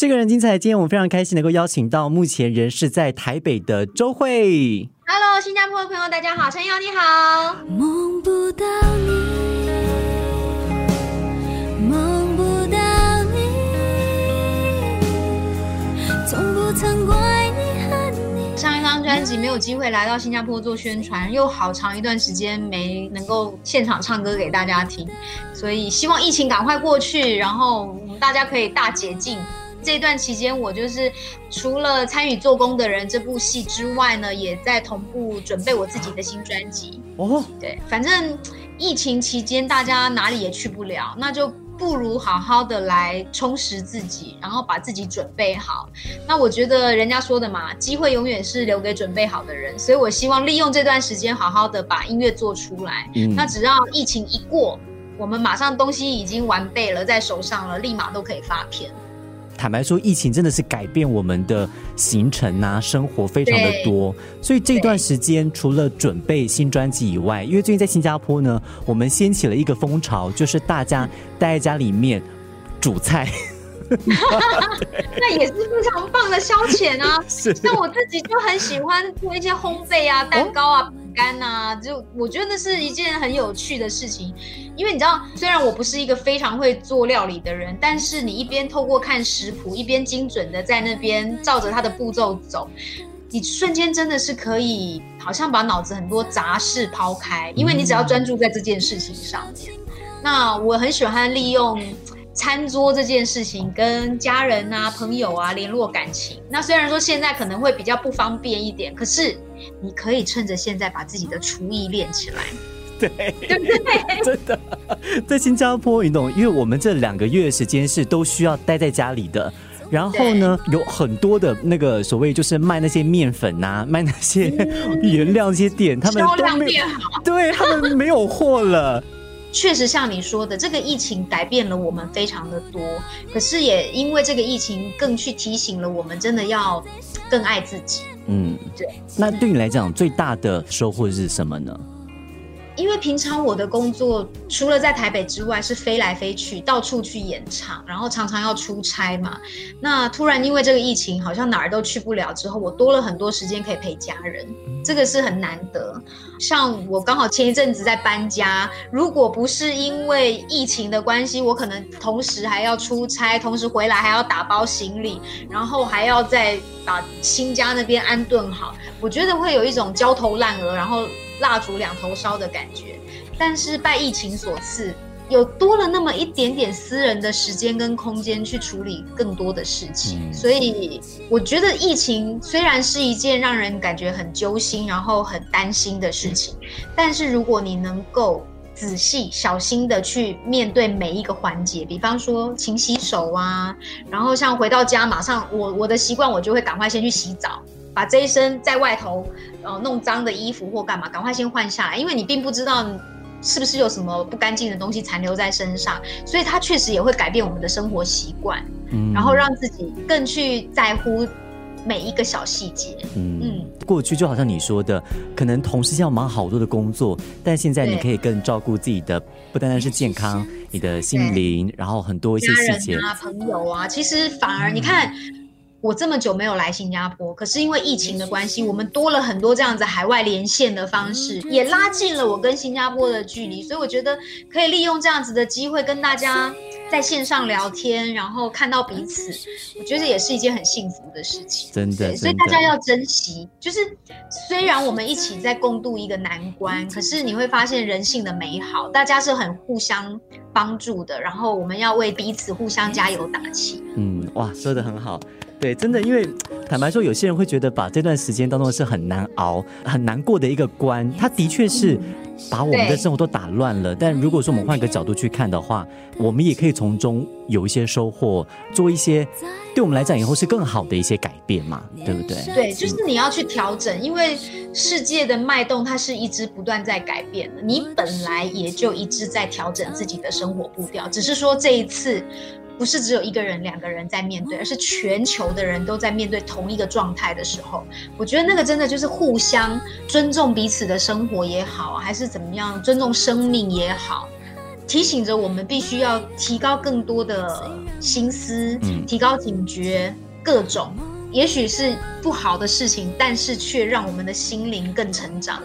这个人精彩，今天我们非常开心能够邀请到目前人是在台北的周慧。Hello，新加坡的朋友，大家好，陈瑶你好。梦不到你，梦不到你，从不曾怪你和你。上一张专辑没有机会来到新加坡做宣传，又好长一段时间没能够现场唱歌给大家听，所以希望疫情赶快过去，然后我们大家可以大解禁。这段期间，我就是除了参与《做工的人》这部戏之外呢，也在同步准备我自己的新专辑。哦，对，反正疫情期间大家哪里也去不了，那就不如好好的来充实自己，然后把自己准备好。那我觉得人家说的嘛，机会永远是留给准备好的人，所以我希望利用这段时间好好的把音乐做出来。嗯那只要疫情一过，我们马上东西已经完备了，在手上了，立马都可以发片。坦白说，疫情真的是改变我们的行程啊，生活非常的多。所以这段时间除了准备新专辑以外，因为最近在新加坡呢，我们掀起了一个风潮，就是大家待在家里面煮菜。那也是非常棒的消遣啊！是像我自己就很喜欢做一些烘焙啊、蛋糕啊、饼干啊，就我觉得那是一件很有趣的事情。因为你知道，虽然我不是一个非常会做料理的人，但是你一边透过看食谱，一边精准的在那边照着它的步骤走，你瞬间真的是可以，好像把脑子很多杂事抛开，因为你只要专注在这件事情上面。那我很喜欢利用餐桌这件事情跟家人啊、朋友啊联络感情。那虽然说现在可能会比较不方便一点，可是你可以趁着现在把自己的厨艺练起来。对，真的，在新加坡，你懂，因为我们这两个月的时间是都需要待在家里的。然后呢，有很多的那个所谓就是卖那些面粉呐、卖那些 原料那些店，他们都没有对他们没有货了。确实像你说的，这个疫情改变了我们非常的多，可是也因为这个疫情更去提醒了我们，真的要更爱自己。嗯，对。那对你来讲，最大的收获是什么呢？因为平常我的工作除了在台北之外，是飞来飞去，到处去演唱，然后常常要出差嘛。那突然因为这个疫情，好像哪儿都去不了，之后我多了很多时间可以陪家人，这个是很难得。像我刚好前一阵子在搬家，如果不是因为疫情的关系，我可能同时还要出差，同时回来还要打包行李，然后还要再把新家那边安顿好，我觉得会有一种焦头烂额，然后蜡烛两头烧的感觉。但是拜疫情所赐，有多了那么一点点私人的时间跟空间去处理更多的事情，嗯所以我觉得疫情虽然是一件让人感觉很揪心，然后很担心的事情，但是如果你能够仔细小心的去面对每一个环节，比方说勤洗手啊，然后像回到家马上我我的习惯，我就会赶快先去洗澡。把这一身在外头呃弄脏的衣服或干嘛，赶快先换下来，因为你并不知道是不是有什么不干净的东西残留在身上，所以它确实也会改变我们的生活习惯，嗯。然后让自己更去在乎每一个小细节。嗯。嗯。过去就好像你说的，可能同事要忙好多的工作，但现在你可以更照顾自己的，不单单是健康，你的心灵，然后很多一些家细节。啊、朋友啊，其实反而你看，我这么久没有来新加坡，可是因为疫情的关系，我们多了很多这样子海外连线的方式，也拉近了我跟新加坡的距离。所以我觉得可以利用这样子的机会跟大家在线上聊天，然后看到彼此，我觉得也是一件很幸福的事情。真的，所以大家要珍惜。就是虽然我们一起在共度一个难关，可是你会发现人性的美好，大家是很互相帮助的。然后我们要为彼此互相加油打气。嗯，哇，说的很好。对，真的，因为 坦白说，有些人会觉得把这段时间当中是很难熬、很难过的一个关，它的确是把我们的生活都打乱了。但如果说我们换一个角度去看的话，我们也可以从中有一些收获，做一些对我们来讲以后是更好的一些改变嘛，对不对？对，就是你要去调整，因为世界的脉动它是一直不断在改变的，你本来也就一直在调整自己的生活步调，只是说这一次。不是只有一个人、两个人在面对，而是全球的人都在面对同一个状态的时候，我觉得那个真的就是互相尊重彼此的生活也好，还是怎么样尊重生命也好，提醒着我们必须要提高更多的心思，嗯提高警觉，各种也许是不好的事情，但是却让我们的心灵更成长。